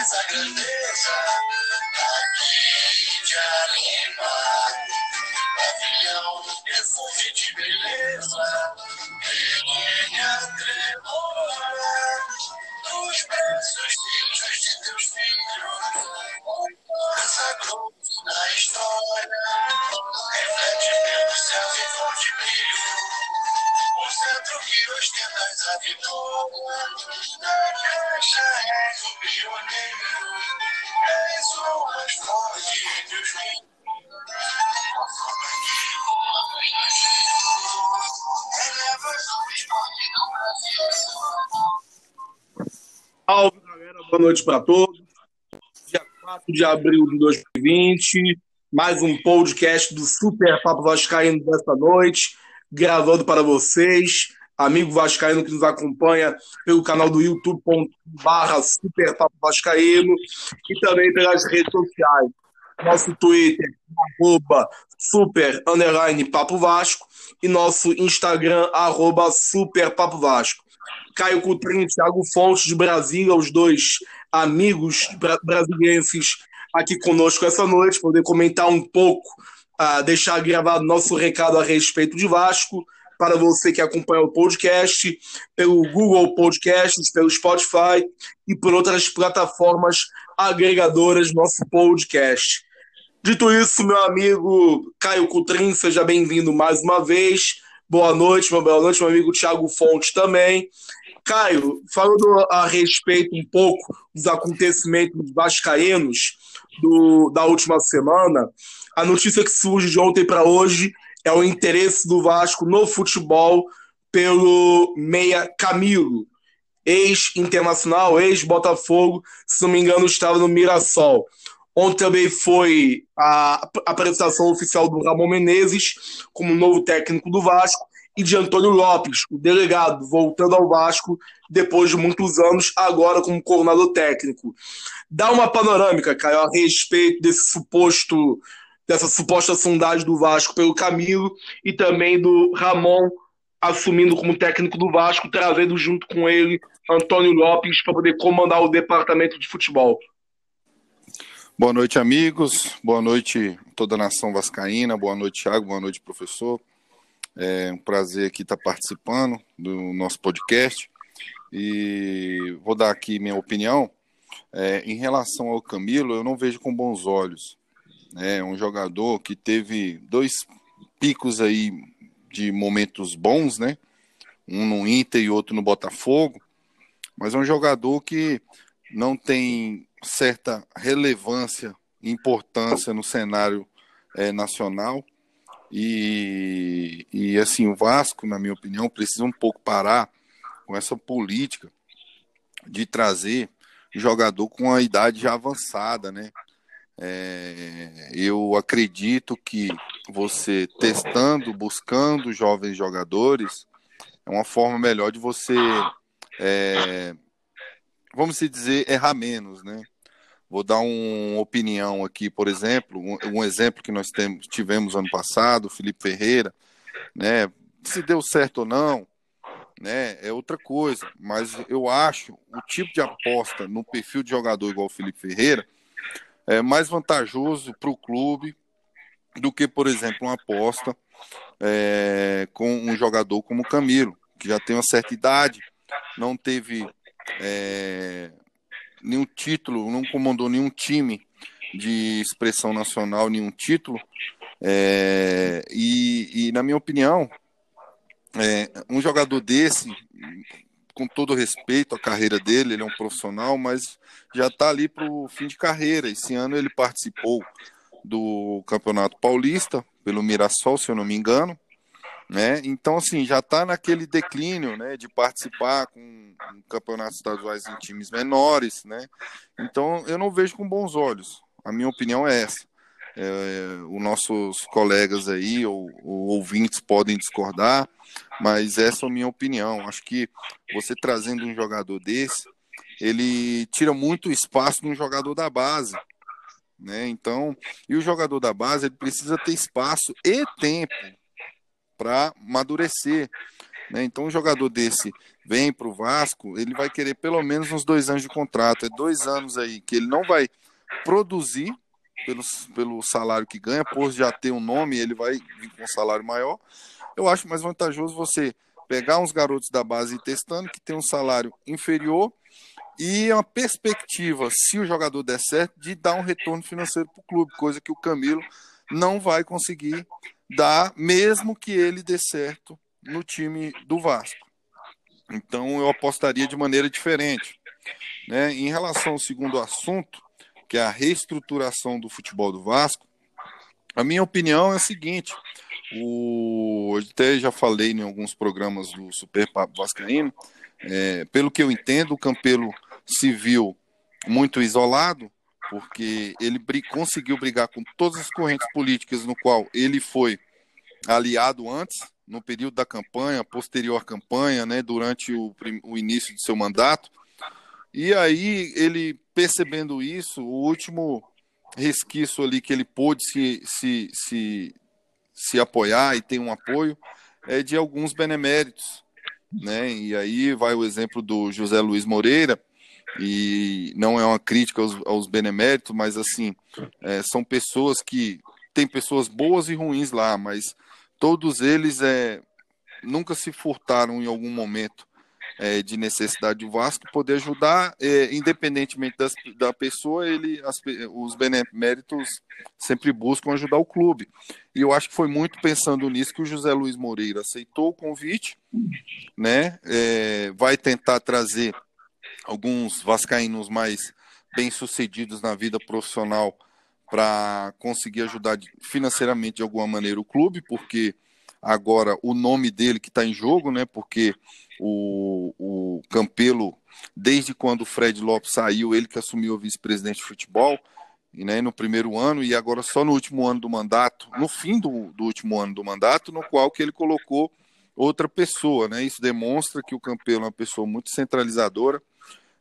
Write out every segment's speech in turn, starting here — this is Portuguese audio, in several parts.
traz a grandeza aqui de animar. Pavilhão refuge de beleza, pequena tremora dos braços filhos de teus filhos. Consagrou na o que ostentas a vitória. Na caixa és o pioneiro, és o mais forte dos meninos. Salve, galera. Boa noite para todos. Dia 4 de abril de 2020. Mais um podcast do Super Papo Vascaíno desta noite gravando para vocês, amigo vascaíno que nos acompanha pelo canal do youtube.com.br Super Papo Vascaíno e também pelas redes sociais. Nosso Twitter, arroba super underline Papo Vasco e nosso Instagram, arroba super Papo Vasco. Caio Coutrinho, Thiago Fontes de Brasília, os dois amigos brasileiros aqui conosco essa noite, poder comentar um pouco a deixar gravado nosso recado a respeito de Vasco para você que acompanha o podcast pelo Google Podcasts, pelo Spotify e por outras plataformas agregadoras do nosso podcast. Dito isso, meu amigo Caio Cutrim, seja bem-vindo mais uma vez. Boa noite, meu boa noite, meu amigo Thiago Fonte também. Caio, falando a respeito um pouco dos acontecimentos vascaínos do, da última semana, a notícia que surge de ontem para hoje é o interesse do Vasco no futebol pelo meia Camilo, ex-internacional, ex-Botafogo, se não me engano, estava no Mirassol. Ontem também foi a apresentação oficial do Ramon Menezes como novo técnico do Vasco e de Antônio Lopes, o delegado, voltando ao Vasco depois de muitos anos, agora como coordenador técnico. Dá uma panorâmica, Caio, a respeito desse suposto dessa suposta sondagem do Vasco pelo Camilo e também do Ramon assumindo como técnico do Vasco, trazendo junto com ele Antônio Lopes para poder comandar o departamento de futebol. Boa noite, amigos. Boa noite, toda a nação vascaína. Boa noite, Thiago. Boa noite, professor. É um prazer aqui estar participando do nosso podcast. E vou dar aqui minha opinião. É, em relação ao Camilo, eu não vejo com bons olhos né? Um jogador que teve dois picos aí de momentos bons, né? Um no Inter e outro no Botafogo, mas é um jogador que não tem certa relevância, importância no cenário é, nacional. E, e assim, o Vasco, na minha opinião, precisa um pouco parar com essa política de trazer jogador com a idade já avançada, né? É, eu acredito que você testando, buscando jovens jogadores, é uma forma melhor de você, é, vamos dizer, errar menos, né? Vou dar uma opinião aqui, por exemplo, um, um exemplo que nós temos, tivemos ano passado, Felipe Ferreira, né? Se deu certo ou não, né? É outra coisa, mas eu acho o tipo de aposta no perfil de jogador igual o Felipe Ferreira é mais vantajoso para o clube do que, por exemplo, uma aposta é, com um jogador como o Camilo, que já tem uma certa idade, não teve é, nenhum título, não comandou nenhum time de expressão nacional, nenhum título. É, e, e, na minha opinião, é, um jogador desse, com todo respeito à carreira dele, ele é um profissional, mas já está ali para o fim de carreira. Esse ano ele participou do Campeonato Paulista pelo Mirassol, se eu não me engano, né? Então assim já está naquele declínio, né, de participar com campeonatos estaduais em times menores, né? Então eu não vejo com bons olhos. A minha opinião é essa. É, os nossos colegas aí ou, ou, ouvintes podem discordar, mas essa é a minha opinião. Acho que você trazendo um jogador desse, ele tira muito espaço de um jogador da base. Né? Então, e o jogador da base ele precisa ter espaço e tempo para amadurecer. Né? Então, um jogador desse vem para o Vasco, ele vai querer pelo menos uns dois anos de contrato. É dois anos aí que ele não vai produzir pelo, pelo salário que ganha, por já ter um nome, ele vai vir com um salário maior. Eu acho mais vantajoso você pegar uns garotos da base e testando, que tem um salário inferior e uma perspectiva, se o jogador der certo, de dar um retorno financeiro para o clube, coisa que o Camilo não vai conseguir dar, mesmo que ele dê certo no time do Vasco. Então eu apostaria de maneira diferente. Né? Em relação ao segundo assunto, que é a reestruturação do futebol do Vasco, a minha opinião é a seguinte: o, até já falei em alguns programas do Super Papo Vascaíno, é, pelo que eu entendo, o Campelo se viu muito isolado, porque ele br conseguiu brigar com todas as correntes políticas no qual ele foi aliado antes, no período da campanha, posterior à campanha, né, durante o, o início de seu mandato. E aí, ele percebendo isso, o último resquício ali que ele pôde se, se, se, se apoiar e tem um apoio é de alguns beneméritos. Né? E aí vai o exemplo do José Luiz Moreira, e não é uma crítica aos, aos beneméritos, mas assim, é, são pessoas que tem pessoas boas e ruins lá, mas todos eles é, nunca se furtaram em algum momento é, de necessidade do Vasco poder ajudar, é, independentemente das, da pessoa, ele, as, os beneméritos sempre buscam ajudar o clube. E eu acho que foi muito pensando nisso que o José Luiz Moreira aceitou o convite, né? É, vai tentar trazer alguns vascaínos mais bem sucedidos na vida profissional para conseguir ajudar financeiramente de alguma maneira o clube, porque agora o nome dele que está em jogo, né? Porque o, o Campelo, desde quando o Fred Lopes saiu, ele que assumiu o vice-presidente de futebol, né, no primeiro ano, e agora só no último ano do mandato, no fim do, do último ano do mandato, no qual que ele colocou outra pessoa, né? Isso demonstra que o Campelo é uma pessoa muito centralizadora,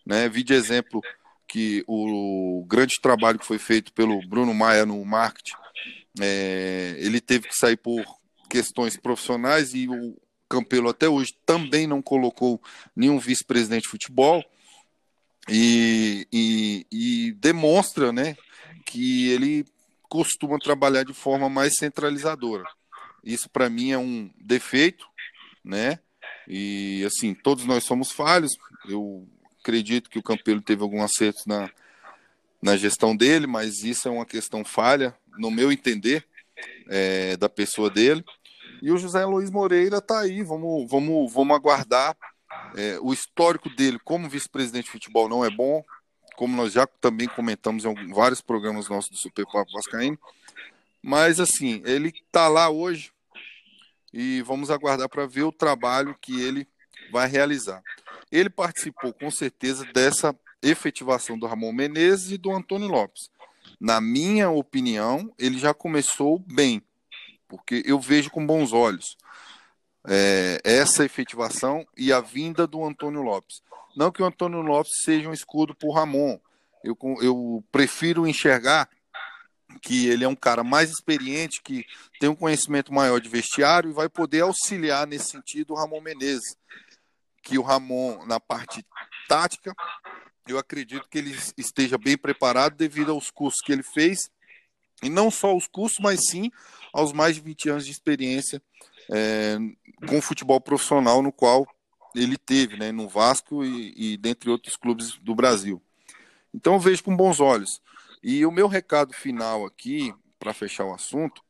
né? Vi de exemplo que o grande trabalho que foi feito pelo Bruno Maia no marketing, é, ele teve que sair por questões profissionais e o Campelo até hoje também não colocou nenhum vice-presidente de futebol e, e, e, demonstra né, que ele costuma trabalhar de forma mais centralizadora. Isso para mim é um defeito, né? E assim, todos nós somos falhos. Eu acredito que o Campelo teve algum acerto na, na gestão dele, mas isso é uma questão falha, no meu entender, é, da pessoa dele. E o José Luiz Moreira está aí, vamos, vamos, vamos aguardar. É, o histórico dele como vice-presidente de futebol não é bom, como nós já também comentamos em vários programas nossos do Super Papo Vascaíno. Mas, assim, ele está lá hoje e vamos aguardar para ver o trabalho que ele vai realizar. Ele participou, com certeza, dessa efetivação do Ramon Menezes e do Antônio Lopes. Na minha opinião, ele já começou bem porque eu vejo com bons olhos é, essa efetivação e a vinda do Antônio Lopes. Não que o Antônio Lopes seja um escudo para o Ramon, eu, eu prefiro enxergar que ele é um cara mais experiente, que tem um conhecimento maior de vestiário e vai poder auxiliar nesse sentido o Ramon Menezes. Que o Ramon, na parte tática, eu acredito que ele esteja bem preparado devido aos cursos que ele fez, e não só os cursos, mas sim aos mais de 20 anos de experiência é, com futebol profissional, no qual ele teve, né, no Vasco e, e dentre outros clubes do Brasil. Então eu vejo com bons olhos. E o meu recado final aqui, para fechar o assunto,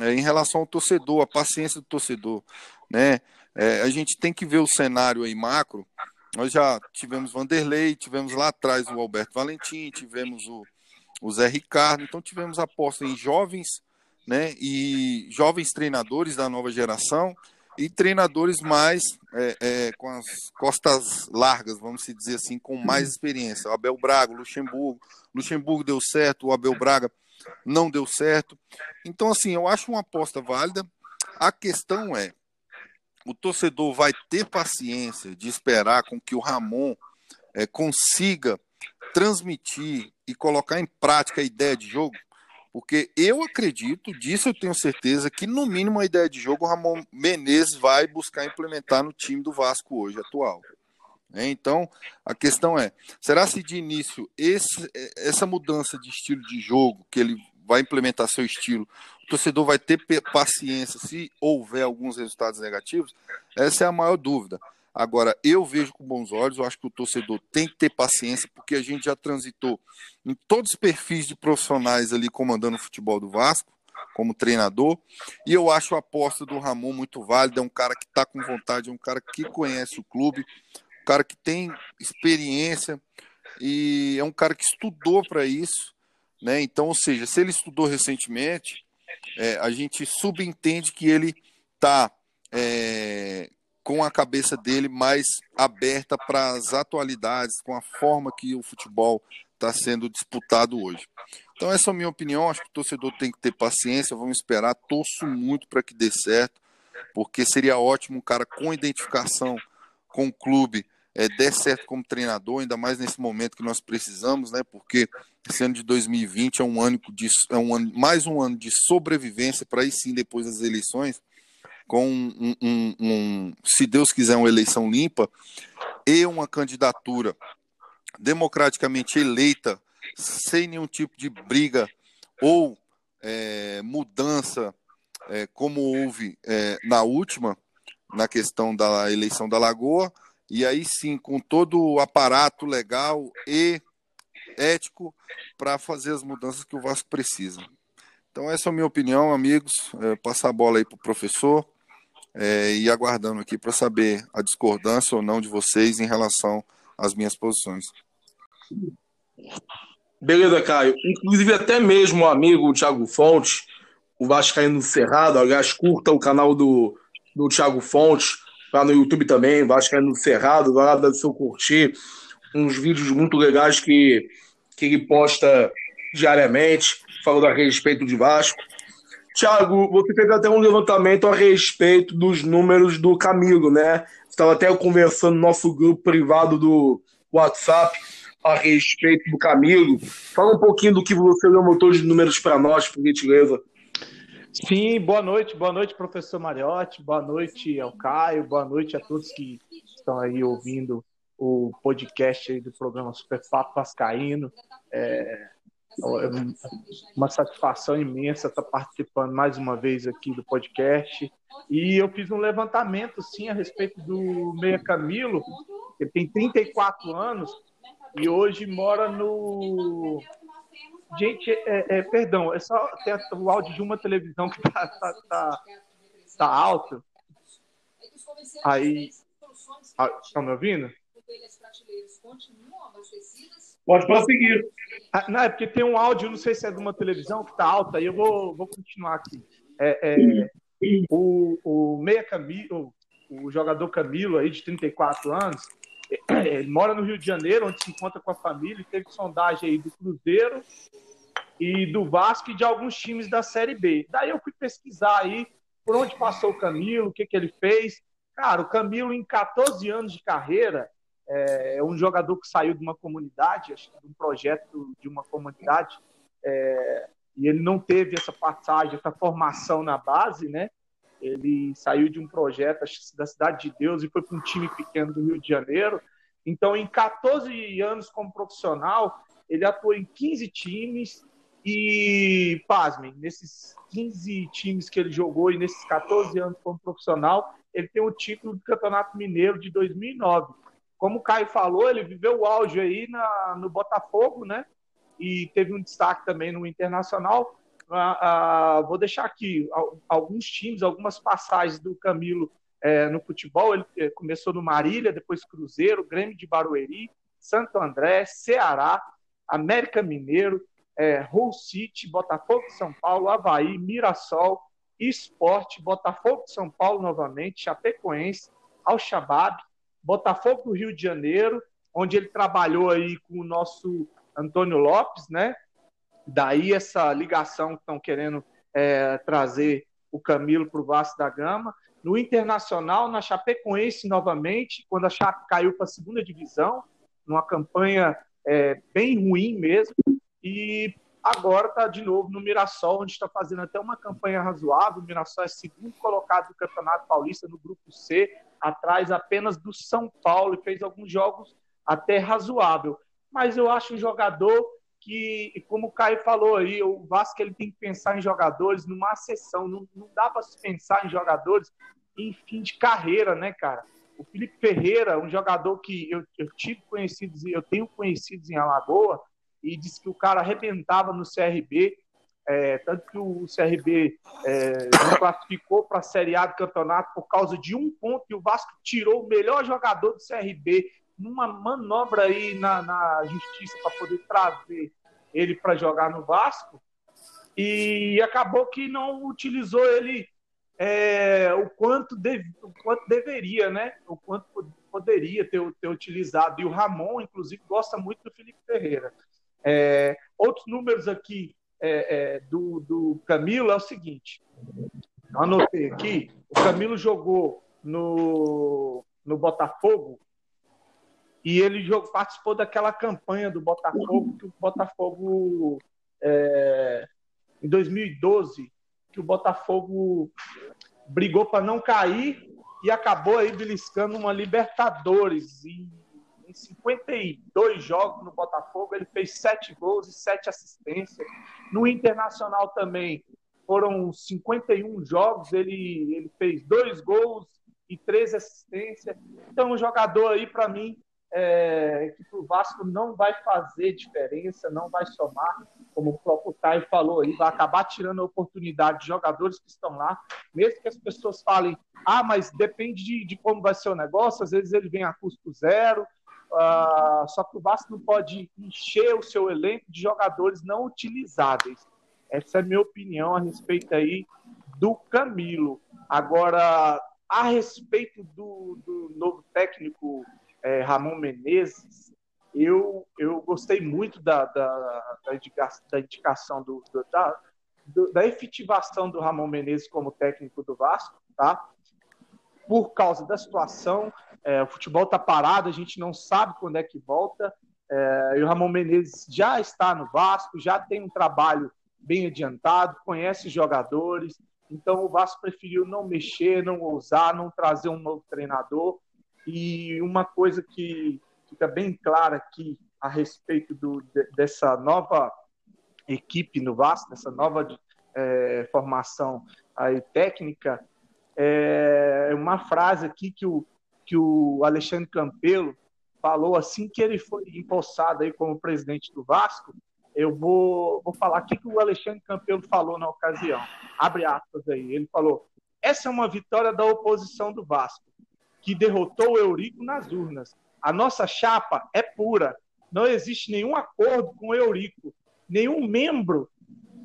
é em relação ao torcedor, a paciência do torcedor. Né? É, a gente tem que ver o cenário aí macro. Nós já tivemos Vanderlei, tivemos lá atrás o Alberto Valentim, tivemos o, o Zé Ricardo, então tivemos aposta em jovens né? E jovens treinadores da nova geração e treinadores mais é, é, com as costas largas, vamos dizer assim, com mais experiência. O Abel Braga, Luxemburgo. Luxemburgo deu certo, o Abel Braga não deu certo. Então, assim, eu acho uma aposta válida. A questão é: o torcedor vai ter paciência de esperar com que o Ramon é, consiga transmitir e colocar em prática a ideia de jogo? Porque eu acredito, disso eu tenho certeza, que no mínimo a ideia de jogo o Ramon Menezes vai buscar implementar no time do Vasco hoje atual. É, então, a questão é: será se de início esse, essa mudança de estilo de jogo, que ele vai implementar seu estilo, o torcedor vai ter paciência se houver alguns resultados negativos? Essa é a maior dúvida. Agora, eu vejo com bons olhos, eu acho que o torcedor tem que ter paciência, porque a gente já transitou em todos os perfis de profissionais ali comandando o futebol do Vasco, como treinador, e eu acho a aposta do Ramon muito válida, é um cara que está com vontade, é um cara que conhece o clube, um cara que tem experiência, e é um cara que estudou para isso, né? Então, ou seja, se ele estudou recentemente, é, a gente subentende que ele está é, com a cabeça dele mais aberta para as atualidades, com a forma que o futebol está sendo disputado hoje. Então, essa é a minha opinião. Acho que o torcedor tem que ter paciência. Vamos esperar. Torço muito para que dê certo, porque seria ótimo um cara com identificação com o clube é, der certo como treinador, ainda mais nesse momento que nós precisamos, né? Porque esse ano de 2020 é um ano de é um ano, mais um ano de sobrevivência para aí sim depois das eleições com um, um, um, se Deus quiser, uma eleição limpa e uma candidatura democraticamente eleita, sem nenhum tipo de briga ou é, mudança, é, como houve é, na última, na questão da eleição da Lagoa, e aí sim, com todo o aparato legal e ético para fazer as mudanças que o Vasco precisa. Então, essa é a minha opinião, amigos. É, passar a bola aí para o professor é, e aguardando aqui para saber a discordância ou não de vocês em relação às minhas posições. Beleza, Caio. Inclusive, até mesmo o amigo Thiago Fonte, o Vascaíno Cerrado, aliás, curta o canal do, do Thiago Fonte, lá no YouTube também, Vascaíno Cerrado, vai lá dar seu curtir, uns vídeos muito legais que, que ele posta diariamente, falando a respeito de Vasco. Tiago, você fez até um levantamento a respeito dos números do Camilo, né? Estava até conversando no nosso grupo privado do WhatsApp a respeito do Camilo. Fala um pouquinho do que você levantou de números para nós, por gentileza. Sim, boa noite, boa noite, professor Mariotti, boa noite ao Caio, boa noite a todos que estão aí ouvindo o podcast do programa Super Papo Vascaíno. É uma satisfação imensa estar participando mais uma vez aqui do podcast. E eu fiz um levantamento, sim, a respeito do Meia Camilo. Ele tem 34 anos e hoje mora no. Gente, é, é, perdão, é só o áudio de uma televisão que tá, tá, tá, tá alto. Aí. Estão ah, me ouvindo? Pode prosseguir. Ah, não, é porque tem um áudio, não sei se é de uma televisão que está alta, aí eu vou, vou continuar aqui. É, é, o, o Meia Camilo, o jogador Camilo, aí de 34 anos, ele mora no Rio de Janeiro, onde se encontra com a família, e teve sondagem aí do Cruzeiro e do Vasco e de alguns times da Série B. Daí eu fui pesquisar aí por onde passou o Camilo, o que, que ele fez. Cara, o Camilo, em 14 anos de carreira, é, é um jogador que saiu de uma comunidade, acho que de um projeto de uma comunidade, é, e ele não teve essa passagem, essa formação na base, né? Ele saiu de um projeto da Cidade de Deus e foi para um time pequeno do Rio de Janeiro. Então, em 14 anos como profissional, ele atuou em 15 times e, pasmem, nesses 15 times que ele jogou e nesses 14 anos como profissional, ele tem o título do Campeonato Mineiro de 2009 como o Caio falou, ele viveu o auge aí na, no Botafogo, né? E teve um destaque também no Internacional. Ah, ah, vou deixar aqui alguns times, algumas passagens do Camilo é, no futebol. Ele é, começou no Marília, depois Cruzeiro, Grêmio de Barueri, Santo André, Ceará, América Mineiro, é, Hull City, Botafogo de São Paulo, Havaí, Mirassol, Esporte, Botafogo de São Paulo novamente, Chapecoense, Al-Shabaab, Botafogo do Rio de Janeiro, onde ele trabalhou aí com o nosso Antônio Lopes, né? Daí essa ligação que estão querendo é, trazer o Camilo para o Vasco da Gama. No Internacional, na Chapecoense novamente, quando a Chape caiu para a segunda divisão, numa campanha é, bem ruim mesmo. E agora está de novo no Mirassol, onde está fazendo até uma campanha razoável. O Mirassol é segundo colocado do Campeonato Paulista no grupo C, atrás apenas do São Paulo, e fez alguns jogos até razoável. Mas eu acho um jogador que, como o Caio falou aí, o Vasco ele tem que pensar em jogadores numa sessão. Não, não dá para se pensar em jogadores em fim de carreira, né, cara? O Felipe Ferreira, um jogador que eu, eu tive conhecidos, eu tenho conhecidos em Alagoa, e disse que o cara arrebentava no CRB, é, tanto que o CRB é, classificou para a Série A do campeonato por causa de um ponto e o Vasco tirou o melhor jogador do CRB numa manobra aí na, na justiça para poder trazer ele para jogar no Vasco e acabou que não utilizou ele é, o, quanto deve, o quanto deveria, né? O quanto poderia ter, ter utilizado. E o Ramon, inclusive, gosta muito do Felipe Ferreira. É, outros números aqui é, é, do, do Camilo é o seguinte: anotei aqui, o Camilo jogou no, no Botafogo e ele jogou, participou daquela campanha do Botafogo, que o Botafogo, é, em 2012, que o Botafogo brigou para não cair e acabou aí beliscando uma Libertadores. E em 52 jogos no Botafogo, ele fez sete gols e sete assistências. No Internacional também foram 51 jogos, ele, ele fez dois gols e três assistências. Então, um jogador aí, para mim, é, que para o Vasco não vai fazer diferença, não vai somar, como o próprio Caio falou aí, vai acabar tirando a oportunidade de jogadores que estão lá, mesmo que as pessoas falem, ah, mas depende de, de como vai ser o negócio, às vezes ele vem a custo zero, Uh, só que o Vasco não pode encher o seu elenco de jogadores não utilizáveis. Essa é a minha opinião a respeito aí do Camilo. Agora, a respeito do, do novo técnico é, Ramon Menezes, eu, eu gostei muito da, da, da, indicação, da indicação do, do, da, do, da efetivação do Ramon Menezes como técnico do Vasco, tá? Por causa da situação é, o futebol está parado, a gente não sabe quando é que volta. É, e o Ramon Menezes já está no Vasco, já tem um trabalho bem adiantado, conhece jogadores. Então o Vasco preferiu não mexer, não ousar, não trazer um novo treinador. E uma coisa que fica bem clara aqui a respeito do, dessa nova equipe no Vasco, dessa nova é, formação aí técnica, é uma frase aqui que o que o Alexandre Campelo falou assim que ele foi empossado aí como presidente do Vasco. Eu vou, vou falar o que o Alexandre Campelo falou na ocasião. Abre aspas aí. Ele falou: essa é uma vitória da oposição do Vasco, que derrotou o Eurico nas urnas. A nossa chapa é pura. Não existe nenhum acordo com o Eurico. Nenhum membro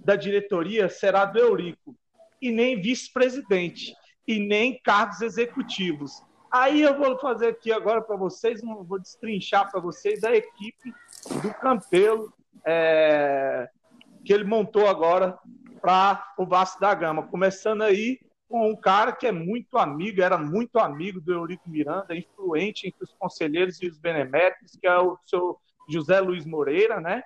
da diretoria será do Eurico. E nem vice-presidente. E nem cargos executivos. Aí eu vou fazer aqui agora para vocês, vou destrinchar para vocês a equipe do Campelo é, que ele montou agora para o Vasco da Gama. Começando aí com um cara que é muito amigo, era muito amigo do Eurico Miranda, influente entre os conselheiros e os beneméritos, que é o seu José Luiz Moreira, né?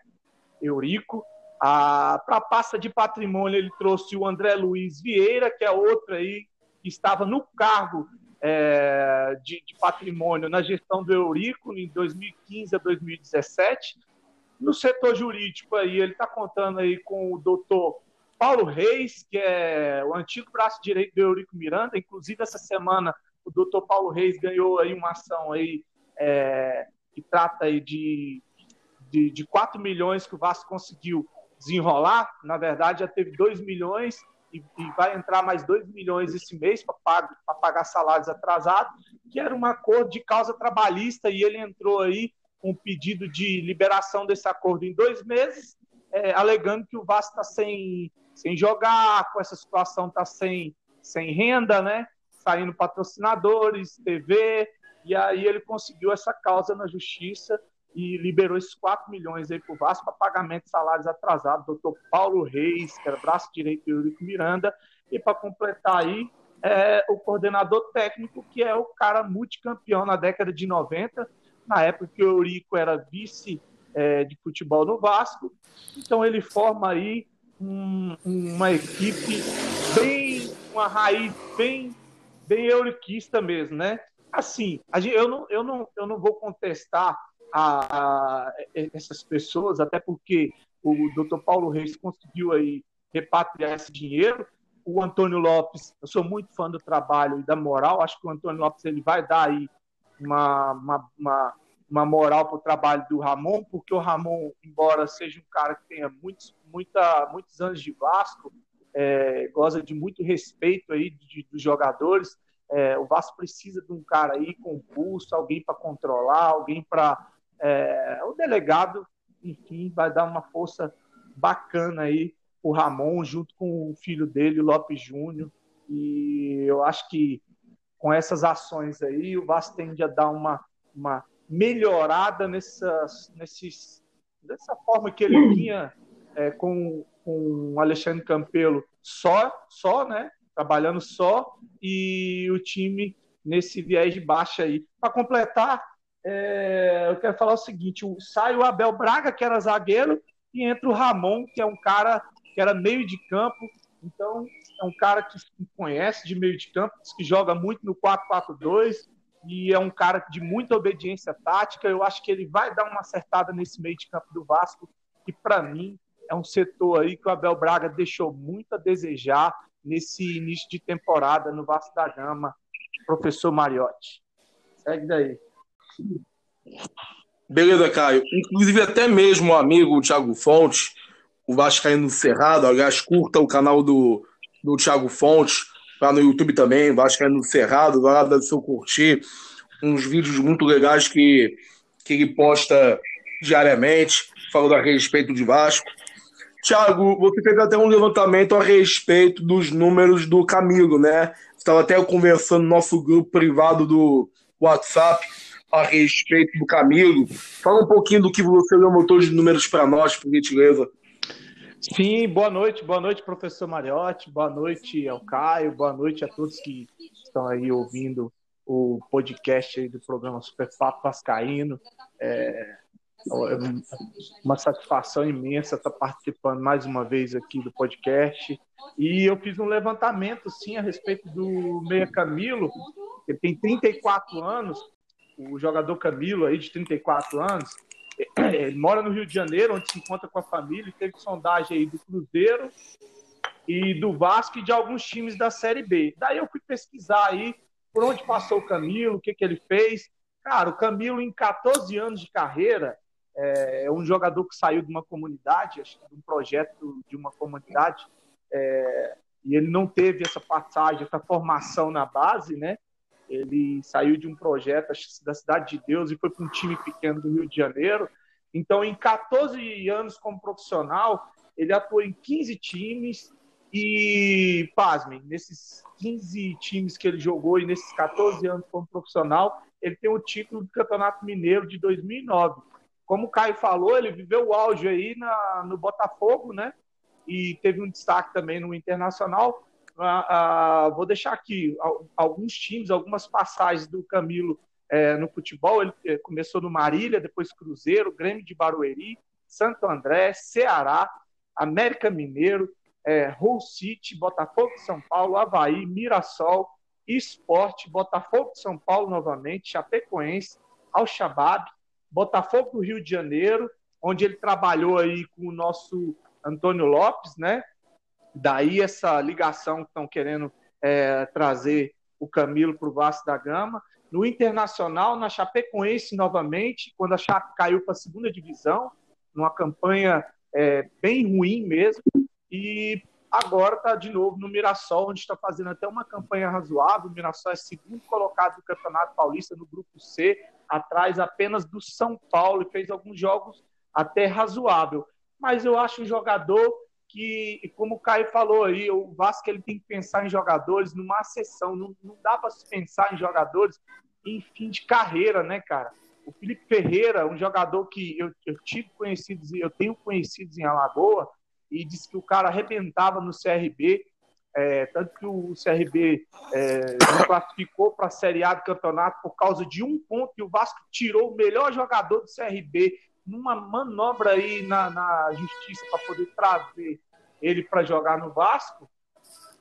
Eurico. Para a pasta de patrimônio, ele trouxe o André Luiz Vieira, que é outro aí que estava no cargo é, de, de, patrimônio na gestão do Eurico em 2015 a 2017. No setor jurídico aí, ele está contando aí com o doutor Paulo Reis, que é o antigo braço direito do Eurico Miranda. Inclusive, essa semana, o doutor Paulo Reis ganhou aí uma ação aí é, que trata aí de, de, de 4 milhões que o Vasco conseguiu desenrolar. Na verdade, já teve 2 milhões e, e vai entrar mais 2 milhões esse mês para pagar, salários atrasados, que era um acordo de causa trabalhista, e ele entrou aí com um pedido de liberação desse acordo em dois meses, é, alegando que o Vasco está sem, sem jogar, com essa situação está sem, sem renda, né? saindo patrocinadores, TV, e aí ele conseguiu essa causa na justiça e liberou esses 4 milhões aí para o Vasco para pagamento de salários atrasados. Doutor Paulo Reis, que era braço direito do Eurico Miranda, e para completar aí, é, o coordenador técnico, que é o cara multicampeão na década de 90, na época que o Eurico era vice é, de futebol no Vasco. Então ele forma aí um, uma equipe bem, uma raiz bem, bem euriquista mesmo, né? Assim, eu não, eu não, eu não vou contestar a, a, essas pessoas, até porque o Dr. Paulo Reis conseguiu aí repatriar esse dinheiro. O Antônio Lopes, eu sou muito fã do trabalho e da moral. Acho que o Antônio Lopes ele vai dar aí uma, uma, uma, uma moral para o trabalho do Ramon, porque o Ramon, embora seja um cara que tenha muitos, muita, muitos anos de Vasco, é, goza de muito respeito aí de, dos jogadores. É, o Vasco precisa de um cara aí com pulso, alguém para controlar, alguém para. É, o delegado, enfim, vai dar uma força bacana aí o Ramon, junto com o filho dele, o Lopes Júnior. E eu acho que com essas ações aí, o Vasco tende a dar uma, uma melhorada nessas, nesses, dessa forma que ele vinha é, com, com o Alexandre Campelo só, só, né? Trabalhando só, e o time nesse viés de baixa aí. Para completar, é, eu quero falar o seguinte: sai o Abel Braga, que era zagueiro, e entra o Ramon, que é um cara que era meio de campo. Então, é um cara que conhece de meio de campo, que joga muito no 4-4-2 e é um cara de muita obediência tática. Eu acho que ele vai dar uma acertada nesse meio de campo do Vasco, que para mim é um setor aí que o Abel Braga deixou muito a desejar nesse início de temporada no Vasco da Gama, professor Mariotti. Segue daí. Beleza, Caio. Inclusive, até mesmo o amigo Thiago Fonte, o Vascaíno Cerrado, aliás, curta o canal do, do Thiago Fonte, lá no YouTube também, Vascaíno Cerrado, vai lá dar seu curtir, uns vídeos muito legais que, que ele posta diariamente, falando a respeito de Vasco. Tiago, você fez até um levantamento a respeito dos números do Camilo, né? Estava até conversando no nosso grupo privado do WhatsApp a respeito do Camilo. Fala um pouquinho do que você levantou de números para nós, por gentileza. Sim, boa noite, boa noite, professor Mariotti, boa noite ao Caio, boa noite a todos que estão aí ouvindo o podcast do programa Super Papo Vascaíno. É, uma satisfação imensa estar participando mais uma vez aqui do podcast. E eu fiz um levantamento, sim, a respeito do Meia Camilo. Ele tem 34 anos, o jogador Camilo, aí de 34 anos. Ele mora no Rio de Janeiro, onde se encontra com a família. Teve sondagem aí do Cruzeiro e do Vasco e de alguns times da Série B. Daí eu fui pesquisar aí por onde passou o Camilo, o que, que ele fez. Cara, o Camilo, em 14 anos de carreira, é, é um jogador que saiu de uma comunidade, acho que de um projeto de uma comunidade, é, e ele não teve essa passagem, essa formação na base, né? Ele saiu de um projeto da Cidade de Deus e foi para um time pequeno do Rio de Janeiro. Então, em 14 anos como profissional, ele atuou em 15 times e, pasmem, nesses 15 times que ele jogou e nesses 14 anos como profissional, ele tem o título do Campeonato Mineiro de 2009 como o Caio falou, ele viveu o auge aí na, no Botafogo, né? E teve um destaque também no Internacional. Ah, ah, vou deixar aqui alguns times, algumas passagens do Camilo é, no futebol. Ele é, começou no Marília, depois Cruzeiro, Grêmio de Barueri, Santo André, Ceará, América Mineiro, é, Hull City, Botafogo de São Paulo, Havaí, Mirassol, Esporte, Botafogo de São Paulo novamente, Chapecoense, Al-Shabaab, Botafogo do Rio de Janeiro, onde ele trabalhou aí com o nosso Antônio Lopes, né? Daí essa ligação que estão querendo é, trazer o Camilo para o Vasco da Gama. No Internacional, na Chapecoense novamente, quando a Chape caiu para a segunda divisão, numa campanha é, bem ruim mesmo. E agora está de novo no Mirassol, onde está fazendo até uma campanha razoável. O Mirassol é segundo colocado do Campeonato Paulista no grupo C, atrás apenas do São Paulo e fez alguns jogos até razoável. Mas eu acho um jogador que, como o Caio falou aí, o Vasco ele tem que pensar em jogadores numa sessão. Não, não dá para se pensar em jogadores em fim de carreira, né, cara? O Felipe Ferreira, um jogador que eu, eu tive conhecidos, eu tenho conhecidos em Alagoa, e disse que o cara arrebentava no CRB, é, tanto que o CRB é, classificou para a Série A do campeonato por causa de um ponto que o Vasco tirou o melhor jogador do CRB numa manobra aí na, na justiça para poder trazer ele para jogar no Vasco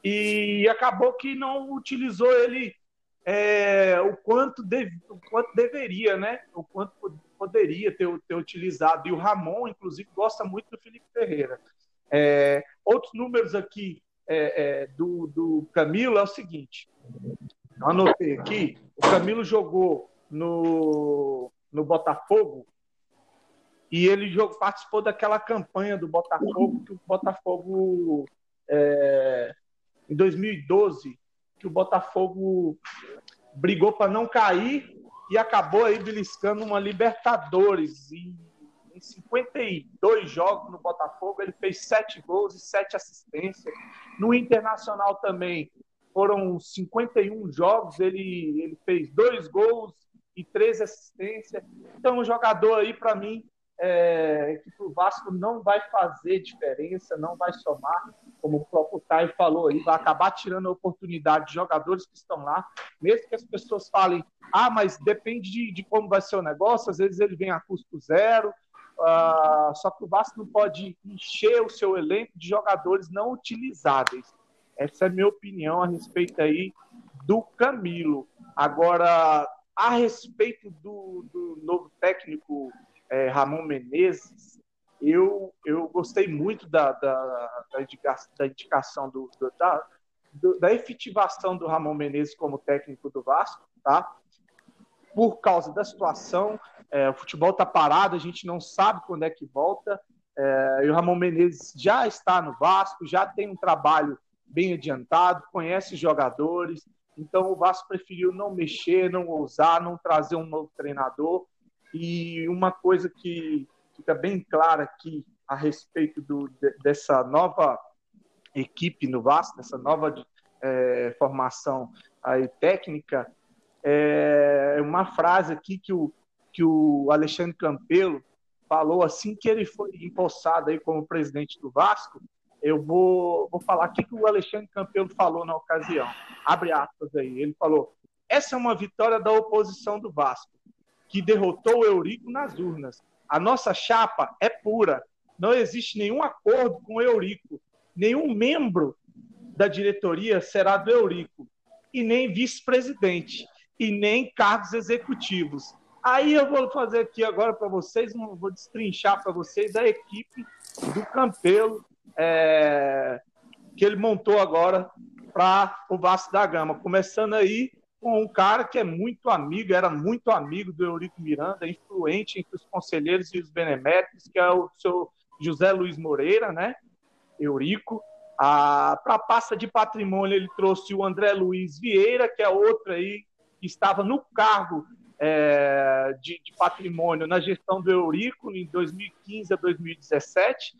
e acabou que não utilizou ele é, o, quanto deve, o quanto deveria, né? O quanto poderia ter, ter utilizado. E o Ramon, inclusive, gosta muito do Felipe Ferreira. É, outros números aqui é, é do, do Camilo é o seguinte: anotei aqui, o Camilo jogou no, no Botafogo e ele jogou, participou daquela campanha do Botafogo, que o Botafogo, é, em 2012, que o Botafogo brigou para não cair e acabou aí beliscando uma Libertadores. E em 52 jogos no Botafogo, ele fez sete gols e sete assistências. No Internacional também foram 51 jogos, ele, ele fez dois gols e três assistências. Então, um jogador aí, para mim, é, que para o Vasco não vai fazer diferença, não vai somar, como o próprio Caio falou aí, vai acabar tirando a oportunidade de jogadores que estão lá, mesmo que as pessoas falem, ah, mas depende de, de como vai ser o negócio, às vezes ele vem a custo zero, uh, só que o Vasco não pode encher o seu elenco de jogadores não utilizáveis. Essa é a minha opinião a respeito aí do Camilo. Agora, a respeito do, do novo técnico é, Ramon Menezes, eu, eu gostei muito da, da, da, indicação, da indicação do, do, da, do, da efetivação do Ramon Menezes como técnico do Vasco, tá? Por causa da situação, é, o futebol está parado, a gente não sabe quando é que volta. É, e o Ramon Menezes já está no Vasco, já tem um trabalho bem adiantado, conhece os jogadores. Então o Vasco preferiu não mexer, não ousar, não trazer um novo treinador e uma coisa que fica bem clara aqui a respeito do, dessa nova equipe no Vasco, dessa nova é, formação aí, técnica, é uma frase aqui que o, que o Alexandre Campelo falou assim que ele foi empossado aí como presidente do Vasco. Eu vou, vou falar aqui que o Alexandre Campelo falou na ocasião. Abre aspas aí. Ele falou: essa é uma vitória da oposição do Vasco que derrotou o Eurico nas urnas. A nossa chapa é pura. Não existe nenhum acordo com o Eurico. Nenhum membro da diretoria será do Eurico. E nem vice-presidente. E nem cargos executivos. Aí eu vou fazer aqui agora para vocês, vou destrinchar para vocês a equipe do Campelo é, que ele montou agora para o Vasco da Gama. Começando aí com um cara que é muito amigo, era muito amigo do Eurico Miranda, influente entre os conselheiros e os beneméritos, que é o seu José Luiz Moreira, né? Eurico. Para a pasta de patrimônio, ele trouxe o André Luiz Vieira, que é outro aí que estava no cargo é, de, de, patrimônio na gestão do Eurico em 2015 a 2017.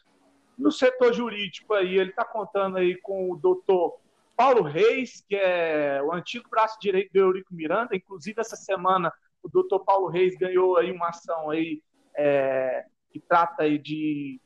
No setor jurídico aí, ele está contando aí com o doutor Paulo Reis, que é o antigo braço direito do Eurico Miranda. Inclusive, essa semana, o doutor Paulo Reis ganhou aí uma ação aí, é, que trata aí de,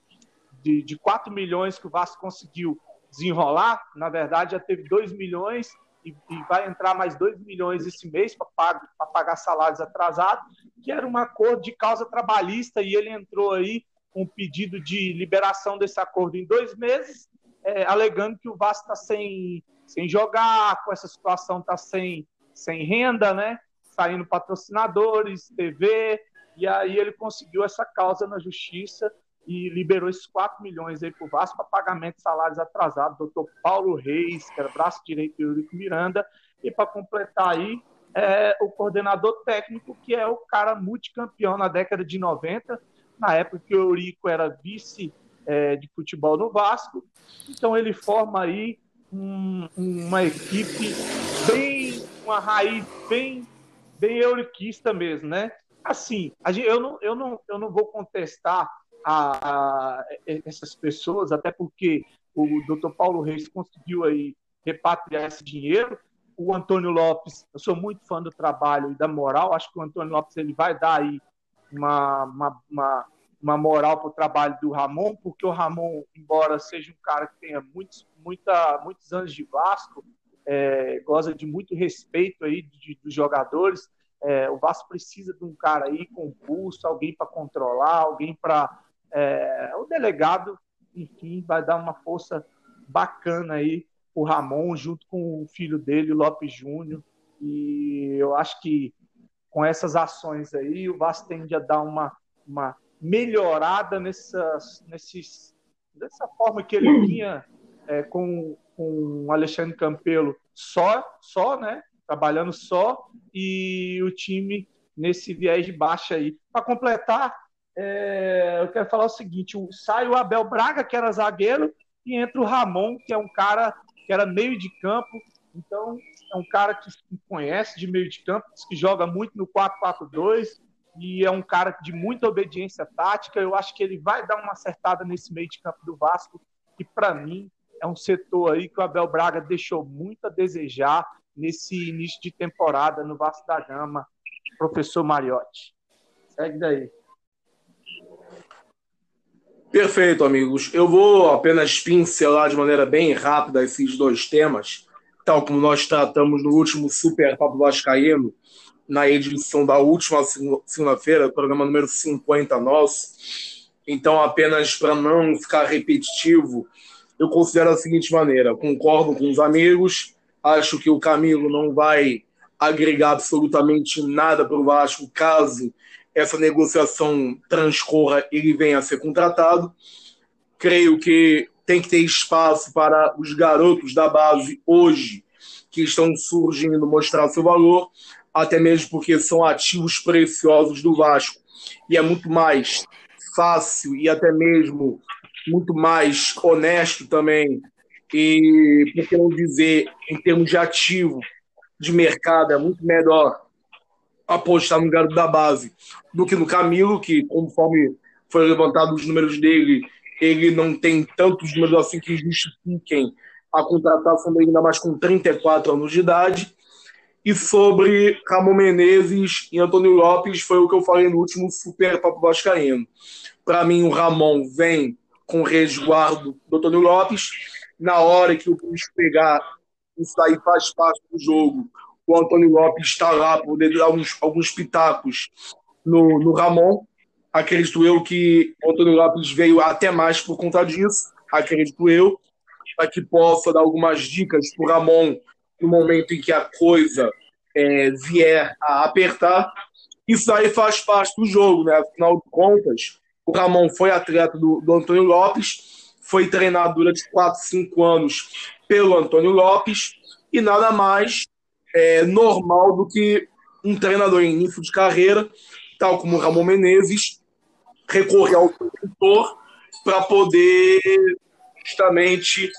de, de 4 milhões que o Vasco conseguiu desenrolar. Na verdade, já teve 2 milhões e, e vai entrar mais 2 milhões esse mês para pagar, pagar salários atrasados, que era um acordo de causa trabalhista e ele entrou aí com um pedido de liberação desse acordo em dois meses, é, alegando que o Vasco está sem sem jogar, com essa situação tá sem, sem renda, né? Saindo patrocinadores, TV, e aí ele conseguiu essa causa na justiça e liberou esses 4 milhões aí para o Vasco para pagamento de salários atrasados. Doutor Paulo Reis, que era braço direito do Eurico Miranda, e para completar aí, é, o coordenador técnico, que é o cara multicampeão na década de 90, na época que o Eurico era vice é, de futebol no Vasco. Então ele forma aí um, uma equipe bem, uma raiz bem, bem euriquista mesmo, né? Assim, eu não, eu não, eu não vou contestar a, a, essas pessoas, até porque o doutor Paulo Reis conseguiu aí repatriar esse dinheiro. O Antônio Lopes, eu sou muito fã do trabalho e da moral, acho que o Antônio Lopes ele vai dar aí uma, uma, uma uma moral para o trabalho do Ramon, porque o Ramon, embora seja um cara que tenha muitos, muita, muitos anos de Vasco, é, goza de muito respeito aí de, dos jogadores, É, o Vasco precisa de um cara aí com pulso, alguém para controlar, alguém para. É, o delegado, enfim, vai dar uma força bacana aí o Ramon, junto com o filho dele, o Lopes Júnior. E eu acho que com essas ações aí, o Vasco tende a dar uma, uma melhorada nessas, nesses, dessa forma que ele vinha é, com, com o Alexandre Campelo só, só, né? Trabalhando só, e o time nesse viés de baixa aí. Para completar, é, eu quero falar o seguinte: sai o Abel Braga, que era zagueiro, e entra o Ramon, que é um cara que era meio de campo. Então, é um cara que conhece de meio de campo, que joga muito no 4-4-2 e é um cara de muita obediência tática. Eu acho que ele vai dar uma acertada nesse meio de campo do Vasco, que para mim é um setor aí que o Abel Braga deixou muito a desejar nesse início de temporada no Vasco da Gama, professor Mariotti. Segue daí. Perfeito, amigos. Eu vou apenas pincelar de maneira bem rápida esses dois temas, tal como nós tratamos no último Super Papo Vascaíno, na edição da última segunda-feira, programa número 50 nosso. Então, apenas para não ficar repetitivo, eu considero da seguinte maneira: concordo com os amigos, acho que o Camilo não vai agregar absolutamente nada para o Vasco caso essa negociação transcorra e ele venha a ser contratado. Creio que tem que ter espaço para os garotos da base hoje que estão surgindo mostrar seu valor, até mesmo porque são ativos preciosos do Vasco. E é muito mais fácil e até mesmo muito mais honesto também, e por que não dizer, em termos de ativo de mercado, é muito melhor apostar no garoto da base do que no Camilo, que conforme foi levantado os números dele, ele não tem tantos números assim que justifiquem a contratação dele, ainda mais com 34 anos de idade. E sobre Ramon Menezes e Antônio Lopes, foi o que eu falei no último Super Papo Vascaíno. Para mim, o Ramon vem com resguardo do Antônio Lopes. Na hora que o bicho pegar, isso aí faz parte do jogo o Antônio Lopes está lá, poder dar uns, alguns pitacos no, no Ramon. Acredito eu que o Antônio Lopes veio até mais por conta disso, acredito eu, para que possa dar algumas dicas para o Ramon no momento em que a coisa é, vier a apertar. Isso aí faz parte do jogo, né? Afinal de contas, o Ramon foi atleta do, do Antônio Lopes, foi treinado durante 4, 5 anos pelo Antônio Lopes, e nada mais é, normal do que um treinador em início de carreira, tal como o Ramon Menezes, recorrer ao mentor para poder justamente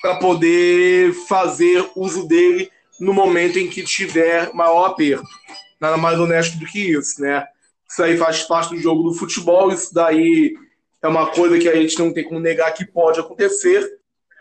para poder fazer uso dele no momento em que tiver maior aperto. Nada mais honesto do que isso, né? Isso aí faz parte do jogo do futebol, isso daí é uma coisa que a gente não tem como negar que pode acontecer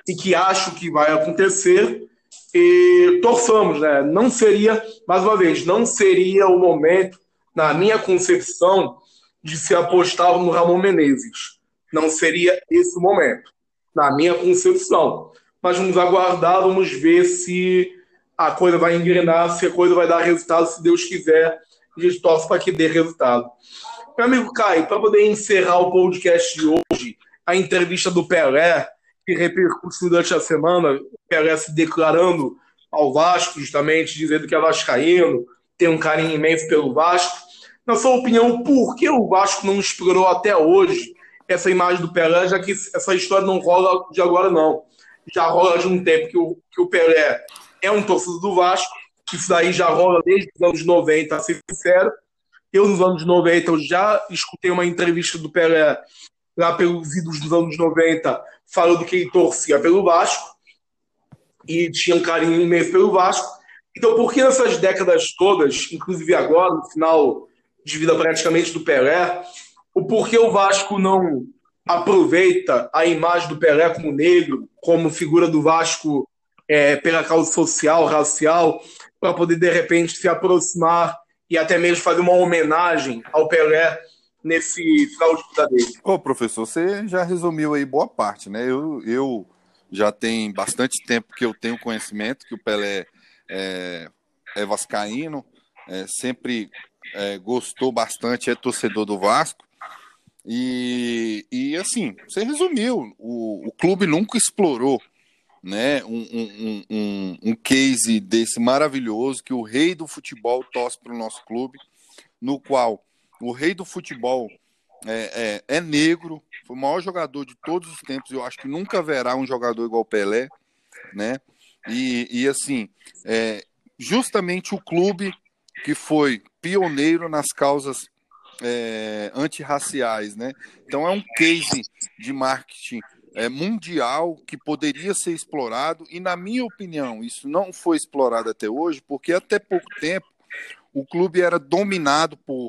e que acho que vai acontecer, e torçamos, né? Não seria, mais uma vez, não seria o momento, na minha concepção, de se apostar no Ramon Menezes. Não seria esse o momento, na minha concepção. Mas vamos aguardar, vamos ver se a coisa vai engrenar, se a coisa vai dar resultado, se Deus quiser, a gente torce para que dê resultado. Meu amigo Caio, para poder encerrar o podcast de hoje, a entrevista do Pelé, que repercute durante a semana, Pelé se declarando ao Vasco, justamente dizendo que é vascaíno, tem um carinho imenso pelo Vasco. Na sua opinião, por que o Vasco não explorou até hoje essa imagem do Pelé, já que essa história não rola de agora, não. Já rola de um tempo que o, que o Pelé é um torcedor do Vasco, isso daí já rola desde os anos 90, a ser sincero. Eu, nos anos 90, eu já escutei uma entrevista do Pelé lá pelos idos dos anos 90, falando que ele torcia pelo Vasco e tinha um carinho imenso pelo Vasco. Então, por que nessas décadas todas, inclusive agora, no final de vida praticamente do Pelé, o porquê o Vasco não aproveita a imagem do Pelé como negro, como figura do Vasco é, pela causa social, racial, para poder, de repente, se aproximar e até mesmo fazer uma homenagem ao Pelé nesse final de vida dele. Ô, professor, você já resumiu aí boa parte, né? Eu, eu já tem bastante tempo que eu tenho conhecimento que o Pelé é, é vascaíno, é, sempre é, gostou bastante, é torcedor do Vasco. E, e assim, você resumiu, o, o clube nunca explorou né, um, um, um, um case desse maravilhoso que o rei do futebol torce para o nosso clube, no qual o rei do futebol é, é, é, negro, foi o maior jogador de todos os tempos. Eu acho que nunca haverá um jogador igual Pelé, né? E, e assim, é, justamente o clube que foi pioneiro nas causas é, antirraciais, né? Então é um case de marketing é, mundial que poderia ser explorado e, na minha opinião, isso não foi explorado até hoje, porque até pouco tempo o clube era dominado por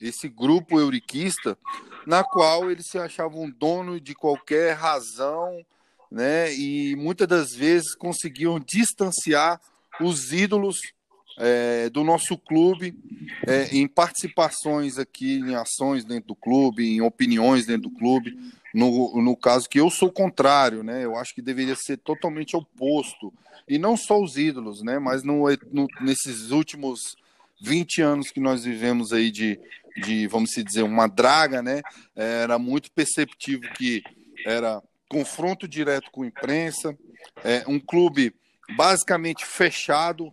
esse grupo euriquista, na qual eles se achavam dono de qualquer razão, né? E muitas das vezes conseguiam distanciar os ídolos é, do nosso clube é, em participações aqui, em ações dentro do clube, em opiniões dentro do clube. No, no caso que eu sou contrário, né? Eu acho que deveria ser totalmente oposto. E não só os ídolos, né? Mas no, no, nesses últimos 20 anos que nós vivemos aí de, de, vamos dizer, uma draga, né? Era muito perceptível que era confronto direto com a imprensa, é, um clube basicamente fechado,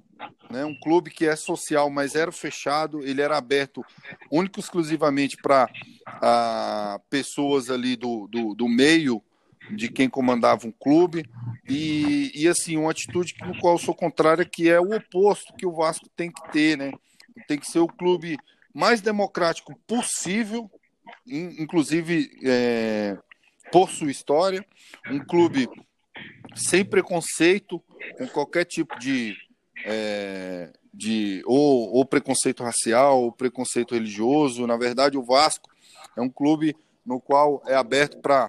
né? Um clube que é social, mas era fechado, ele era aberto único exclusivamente para pessoas ali do, do, do, meio de quem comandava um clube e, e assim uma atitude no qual eu sou contrária que é o oposto que o Vasco tem que ter, né? Tem que ser o clube mais democrático possível, inclusive é, por sua história, um clube sem preconceito, com qualquer tipo de, é, de ou, ou, preconceito racial, ou preconceito religioso. Na verdade, o Vasco é um clube no qual é aberto para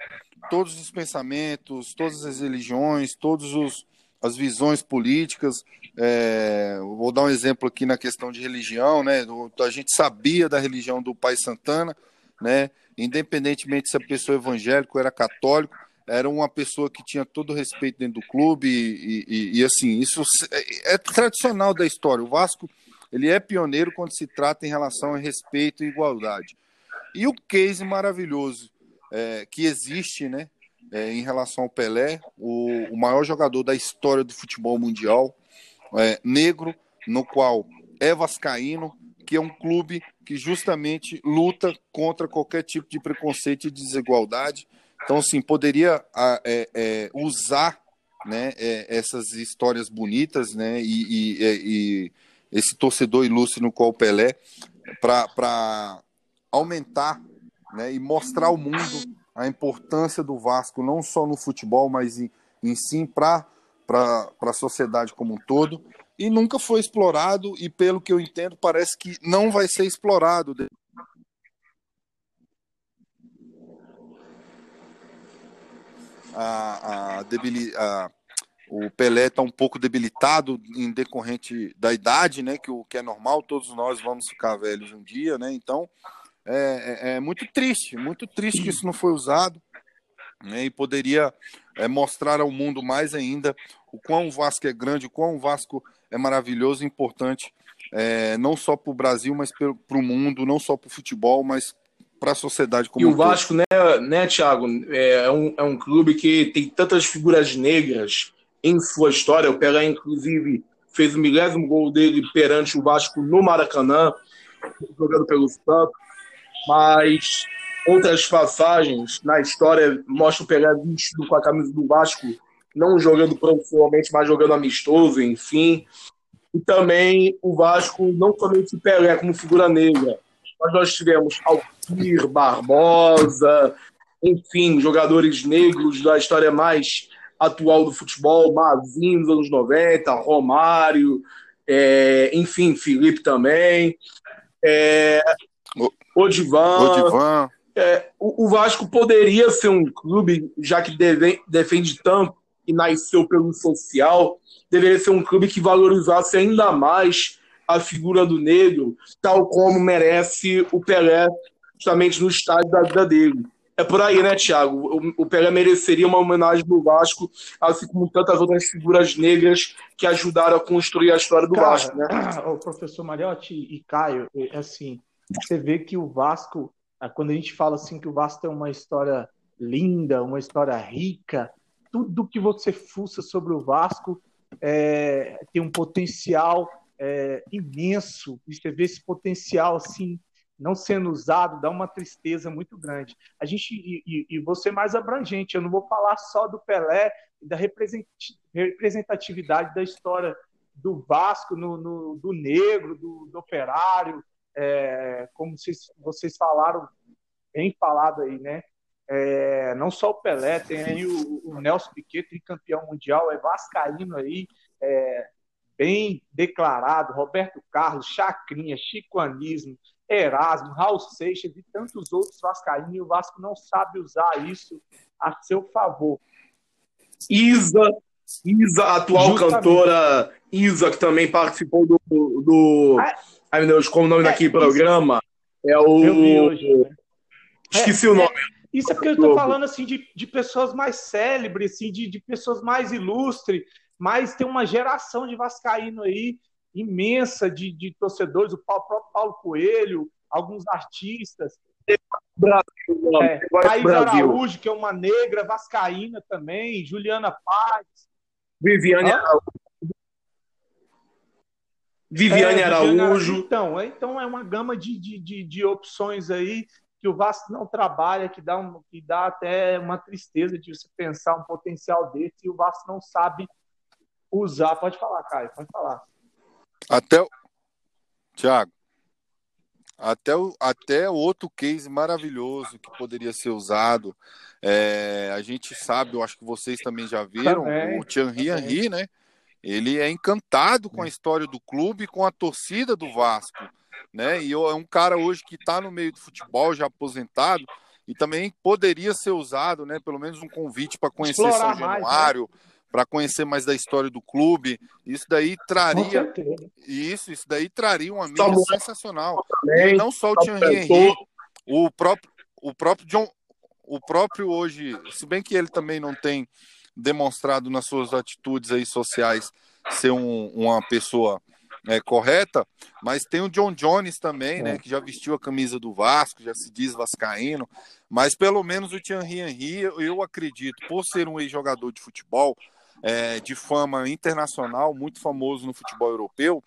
todos os pensamentos, todas as religiões, todas as visões políticas. É, vou dar um exemplo aqui na questão de religião, né? A gente sabia da religião do Pai Santana, né? Independentemente se a pessoa é evangélico era católico, era uma pessoa que tinha todo respeito dentro do clube e, e, e, assim isso é, é, tradicional da história. O Vasco ele é pioneiro quando se trata em relação a respeito e igualdade. E o case maravilhoso é, que existe, né, é, em relação ao Pelé, o, o, maior jogador da história do futebol mundial, é, negro, no qual é vascaíno, que é um clube que justamente luta contra qualquer tipo de preconceito e desigualdade. Então, assim, poderia é, é, usar né, é, essas histórias bonitas né, e, e, é, e, esse torcedor ilustre no qual Pelé para aumentar né, e mostrar ao mundo a importância do Vasco, não só no futebol, mas em, em sim para a sociedade como um todo. E nunca foi explorado, e pelo que eu entendo, parece que não vai ser explorado a, a, debili, a o Pelé está um pouco debilitado em decorrente da idade, né? Que o que é normal, todos nós vamos ficar velhos um dia, né? Então é, é, é muito triste, muito triste que isso não foi usado, né? E poderia é, mostrar ao mundo mais ainda o quão o Vasco é grande, o quão o Vasco é maravilhoso e importante, é, não só para o Brasil, mas para o mundo, não só para o futebol, mas para a sociedade como E o Vasco, né, né, Thiago, é um, é um clube que tem tantas figuras negras em sua história. O Pelé, inclusive, fez o milésimo gol dele perante o Vasco no Maracanã, jogando pelo Santos. Mas outras passagens na história mostram o Pelé vestido com a camisa do Vasco, não jogando profissionalmente, mas jogando amistoso, enfim. E também o Vasco, não somente o Pelé como figura negra, mas nós tivemos Alcir, Barbosa, enfim, jogadores negros da história mais atual do futebol, Mazinho nos anos 90, Romário, é, enfim, Felipe também, é, Odivan. Odivan. É, o, o, Vasco poderia ser um clube, já que deve, defende tanto e nasceu pelo social, deveria ser um clube que valorizasse ainda mais a figura do negro, tal como merece o Pelé, justamente no estádio da vida dele. É É por aí, né, Thiago? O, Pelé mereceria uma homenagem do Vasco, assim como tantas outras figuras negras que ajudaram a construir a história do Cara, Vasco, né? O professor Mariotti e Caio, é assim, você vê que o Vasco, ah, quando a gente fala assim que o Vasco tem uma história linda, uma história rica, tudo que você fuça sobre o Vasco é, tem um potencial é, imenso. E você vê esse potencial assim não sendo usado dá uma tristeza muito grande. A gente e, e, você mais abrangente. Eu não vou falar só do Pelé e da representatividade da história do Vasco, no, no do negro, do, do operário, é, como vocês, vocês falaram, bem falado aí, né? É, não só o Pelé, tem aí o, o Nelson Piquet, campeão mundial, é vascaíno aí, é, bem declarado, Roberto Carlos, Chacrinha, Chico Erasmo, Raul Seixas e tantos outros vascaínos, e o Vasco não sabe usar isso a seu favor. Isa, Isa, atual Justamente. cantora Isa, que também participou do. do... Ah, Ai, meu Deus, como o nome É, daquele programa? É o. Hoje. né? Esqueci É, o nome. Isso é porque eu estou falando assim de, de pessoas mais célebres, assim, de, de pessoas mais ilustres, mas tem uma geração de vascaíno aí imensa de, de torcedores, o próprio Paulo Coelho, alguns artistas, Brasil, é, é Thaís Brasil. Araújo, que é uma negra vascaína também, Juliana Paz. Viviane Hã? Araújo. Viviane É, Araújo. Então, é, então é uma gama de, de, de, de opções aí que o Vasco não trabalha, que dá, um, que dá até uma tristeza de você pensar um potencial desse e o Vasco não sabe usar. Pode falar, Caio, pode falar. Até o. Tiago. Até, o, até outro case maravilhoso que poderia ser usado. é, a gente sabe, eu acho que vocês também já viram, Também, o Thierry. Henry, né? Ele é encantado com a história do clube e com a torcida do Vasco. Né? E é um cara hoje que está no meio do futebol, já aposentado, e também poderia ser usado, né? Pelo menos um convite para conhecer Explorar São mais, né? Para conhecer mais da história do clube. Isso daí traria isso, isso daí traria uma mídia Samuel sensacional. Também. não só o Thierry Henry, o próprio, o próprio John, o próprio hoje, se bem que ele também não tem demonstrado nas suas atitudes aí sociais ser um- uma pessoa é, correta, mas tem o John Jones também, né, que já vestiu a camisa do Vasco, já se diz vascaíno, mas pelo menos o Thierry Henry, eu acredito, por ser um ex-jogador de futebol, é, de fama internacional, muito famoso no futebol europeu,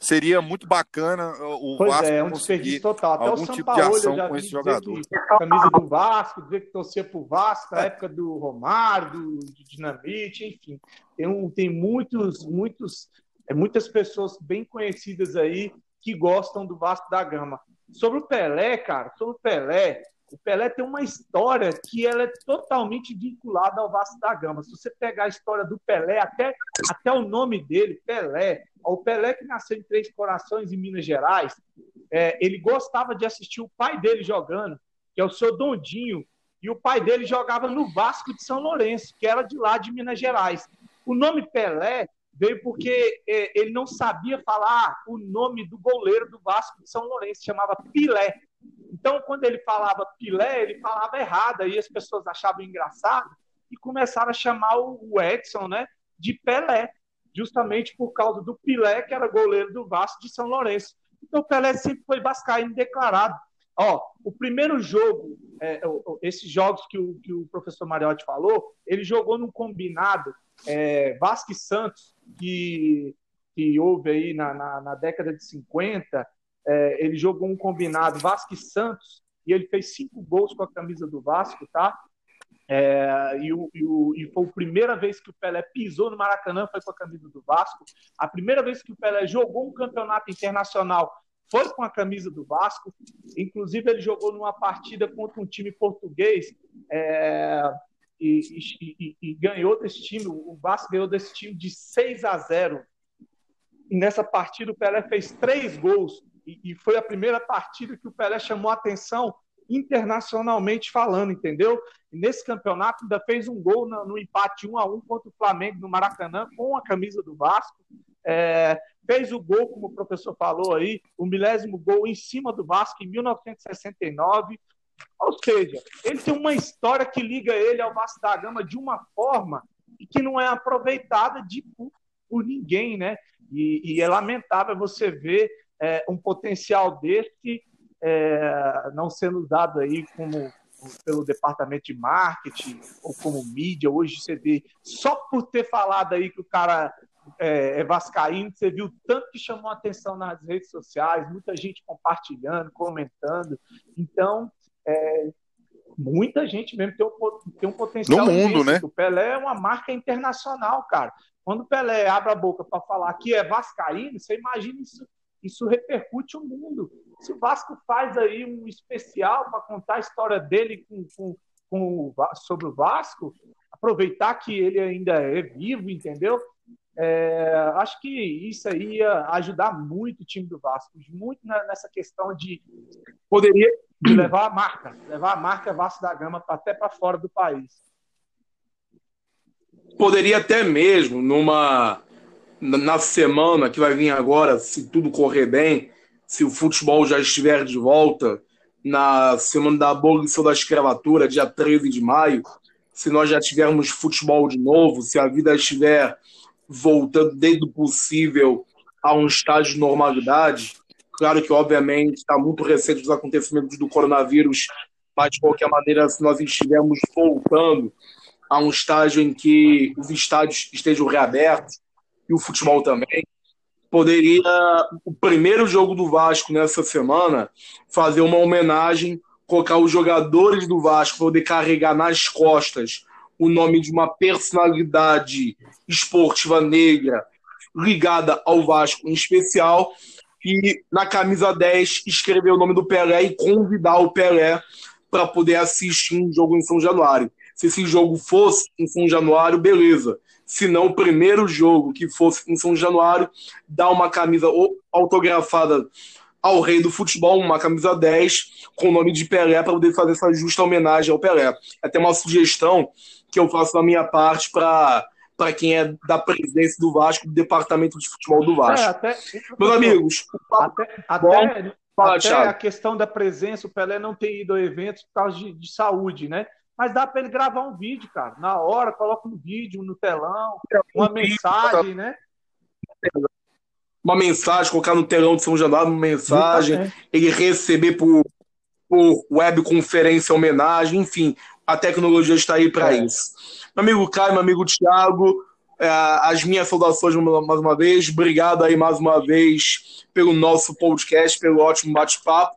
seria muito bacana o Pois Vasco é, é um conseguir desperdício total. Até o algum tipo de Sampaoli ação com esse jogador. camisa do Vasco, dizer que torcia pro Vasco na época do Romário, do, do Dinamite, enfim. Tem, um, tem muitos, muitos, é, muitas pessoas bem conhecidas aí que gostam do Vasco da Gama. Sobre o Pelé, cara, sobre o Pelé, o Pelé tem uma história que ela é totalmente vinculada ao Vasco da Gama. Se você pegar a história do Pelé, até, até o nome dele, Pelé, o Pelé que nasceu em Três Corações, em Minas Gerais, é, ele gostava de assistir o pai dele jogando, que é o seu Dondinho, e o pai dele jogava no Vasco de São Lourenço, que era de lá de Minas Gerais. O nome Pelé veio porque é, ele não sabia falar o nome do goleiro do Vasco de São Lourenço, chamava Pilé. Então, quando ele falava Pilé, ele falava errado, aí as pessoas achavam engraçado e começaram a chamar o Edson né, de Pelé, justamente por causa do Pilé, que era goleiro do Vasco de São Lourenço. Então, o Pelé sempre foi vascaíno declarado. Ó, o primeiro jogo, é, esses jogos que o, que o professor Mariotti falou, ele jogou num combinado é, Vasco e Santos, que, que houve aí na, na, na década de 50. É, ele jogou um combinado Vasco e Santos, e ele fez cinco gols com a camisa do Vasco, tá? É, e, o, e, o, e, foi a primeira vez que o Pelé pisou no Maracanã, foi com a camisa do Vasco. A primeira vez que o Pelé jogou um campeonato internacional foi com a camisa do Vasco. Inclusive, ele jogou numa partida contra um time português é, e, e, ganhou desse time. O Vasco ganhou desse time de 6 a 0. E nessa partida, o Pelé fez três gols. E, foi a primeira partida que o Pelé chamou atenção internacionalmente falando, entendeu? E nesse campeonato ainda fez um gol no, no empate 1 a 1 contra o Flamengo no Maracanã com a camisa do Vasco. É, fez o gol, como o professor falou aí, o milésimo gol em cima do Vasco em 1969. Ou seja, ele tem uma história que liga ele ao Vasco da Gama de uma forma que não é aproveitada de, por, por ninguém, né? E, e, é lamentável você ver é, um potencial desse é, não sendo usado aí como pelo departamento de marketing ou como mídia. Hoje você vê, só por ter falado aí que o cara é, é vascaíno, você viu tanto que chamou atenção nas redes sociais, muita gente compartilhando, comentando. Então, é, muita gente mesmo tem um, tem um potencial. No mundo, né? O Pelé é uma marca internacional, cara. Quando o Pelé abre a boca para falar que é vascaíno, você imagina isso, isso repercute o mundo. Se o Vasco faz aí um especial para contar a história dele com, com, com, sobre o Vasco, aproveitar que ele ainda é vivo, entendeu? É, acho que isso aí ia ajudar muito o time do Vasco, muito nessa questão de poderia levar a marca, levar a marca Vasco da Gama até para fora do país. Poderia até mesmo numa na semana que vai vir agora, se tudo correr bem, se o futebol já estiver de volta, na semana da abolição da escravatura, dia 13 de maio, se nós já tivermos futebol de novo, se a vida estiver voltando dentro do possível a um estágio de normalidade. Claro que, obviamente, está muito recente os acontecimentos do coronavírus, mas, de qualquer maneira, se nós estivermos voltando a um estágio em que os estádios estejam reabertos, e o futebol também, poderia, o primeiro jogo do Vasco nessa semana, fazer uma homenagem, colocar os jogadores do Vasco, poder carregar nas costas o nome de uma personalidade esportiva negra ligada ao Vasco em especial, e na camisa 10 escrever o nome do Pelé e convidar o Pelé para poder assistir um jogo em São Januário. Se esse jogo fosse em São Januário, beleza. Se não, o primeiro jogo que fosse em São Januário, dar uma camisa autografada ao rei do futebol, uma camisa 10, com o nome de Pelé, para poder fazer essa justa homenagem ao Pelé. É até uma sugestão que eu faço da minha parte para para quem é da presidência do Vasco, do departamento de futebol do Vasco. É, até, Meus amigos, até, até, Fala, até a questão da presença, o Pelé não tem ido a eventos por causa de, de saúde, né? Mas dá para ele gravar um vídeo, cara. Na hora, coloca um vídeo no telão, uma mensagem, né? Uma mensagem, colocar no telão de São Januário uma mensagem, ele receber por, por webconferência homenagem, enfim, a tecnologia está aí para é. isso. Meu amigo Caio, meu amigo Thiago, é, as minhas saudações mais uma vez. Obrigado aí mais uma vez pelo nosso podcast, pelo ótimo bate-papo.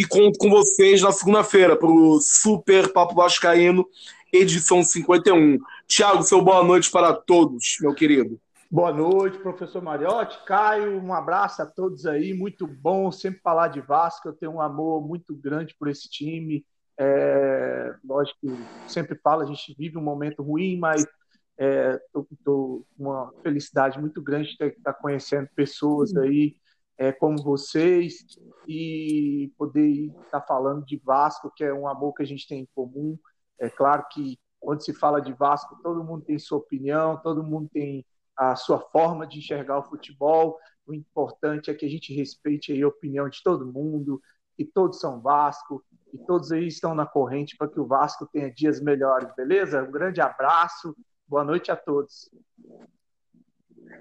E conto com vocês na segunda-feira para o Super Papo Vascaíno, edição 51. Tiago, seu boa noite para todos, meu querido. Boa noite, professor Mariotti. Caio, um abraço a todos aí. Muito bom sempre falar de Vasco. Eu tenho um amor muito grande por esse time. É, lógico que sempre falo, a gente vive um momento ruim, mas estou é, com uma felicidade muito grande de estar conhecendo pessoas aí é, como vocês e poder estar falando de Vasco, que é um amor que a gente tem em comum. É claro que quando se fala de Vasco, todo mundo tem sua opinião, todo mundo tem a sua forma de enxergar o futebol. O importante é que a gente respeite a opinião de todo mundo, que todos são Vasco, e todos aí estão na corrente para que o Vasco tenha dias melhores, beleza? Um grande abraço, boa noite a todos.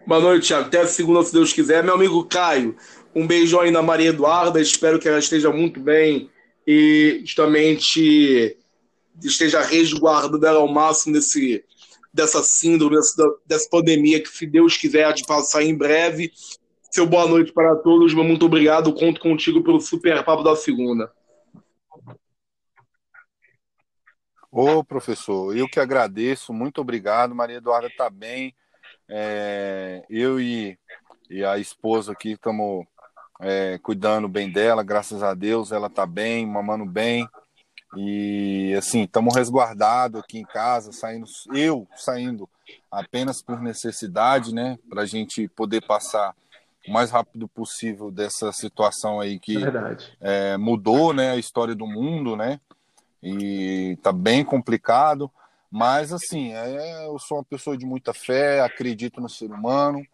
Boa noite, Thiago. Até segunda, se Deus quiser. Meu amigo Caio, um beijão aí na Maria Eduarda. Espero que ela esteja muito bem e justamente esteja resguardando ela ao máximo desse, dessa síndrome, dessa, dessa pandemia que, se Deus quiser, de passar em breve. Seu boa noite para todos. Muito obrigado. Conto contigo pelo super papo da segunda. Ô, professor, eu que agradeço, muito obrigado. Maria Eduarda está bem. É, eu e, e, a esposa aqui estamos é, cuidando bem dela, graças a Deus, ela está bem, mamando bem. E assim, estamos resguardados aqui em casa, saindo, eu saindo apenas por necessidade, né? Para a gente poder passar o mais rápido possível dessa situação aí que é, mudou né, a história do mundo, né? e tá bem complicado, mas assim, é, eu sou uma pessoa de muita fé, acredito no ser humano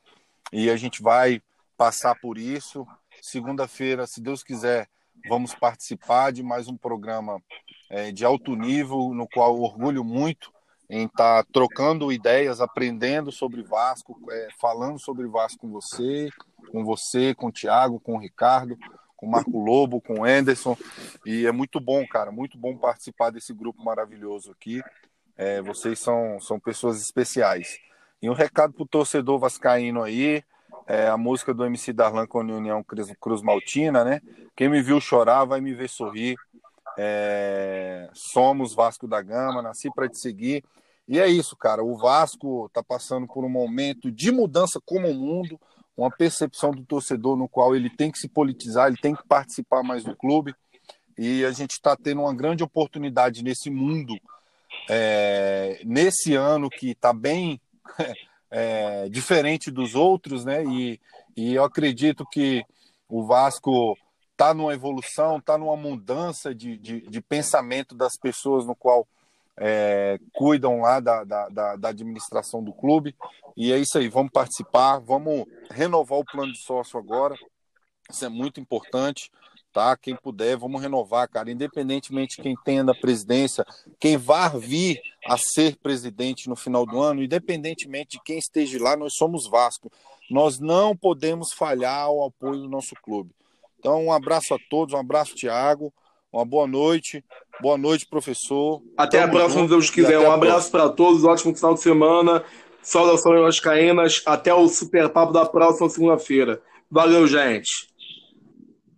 e a gente vai passar por isso. Segunda-feira, se Deus quiser, vamos participar de mais um programa é, de alto nível, no qual orgulho muito em estar tá trocando ideias, aprendendo sobre Vasco, é, falando sobre Vasco com você, com você, com o Thiago, com o Ricardo, com o Marco Lobo, com o Anderson. E é muito bom, cara, muito bom participar desse grupo maravilhoso aqui. É, vocês são, são pessoas especiais. E um recado para o torcedor vascaíno aí, é, a música do MC Darlan com a União Cruz, Cruz Maltina, né? Quem me viu chorar vai me ver sorrir. É, somos Vasco da Gama, nasci para te seguir. E é isso, cara. O Vasco está passando por um momento de mudança como o mundo, uma percepção do torcedor no qual ele tem que se politizar, ele tem que participar mais do clube. E a gente está tendo uma grande oportunidade nesse mundo, é, nesse ano que está bem é, diferente dos outros, né? E, e eu acredito que o Vasco está numa evolução, está numa mudança de, de, de, pensamento das pessoas no qual é, cuidam lá da, da, da, administração do clube. E é isso aí, vamos participar, vamos renovar o plano de sócio agora. Isso é muito importante, tá? Quem puder, vamos renovar, cara. Independentemente de quem tenha da presidência, quem vá vir a ser presidente no final do ano, independentemente de quem esteja lá, nós somos Vasco. Nós não podemos falhar ao apoio do nosso clube. Então, um abraço a todos, um abraço, Tiago. Uma boa noite. Boa noite, professor. Até Tamo a próxima, se Deus quiser. Um abraço para todos, ótimo final de semana. Saudações Vascaínas. Até o Super Papo da próxima segunda-feira. Valeu, gente.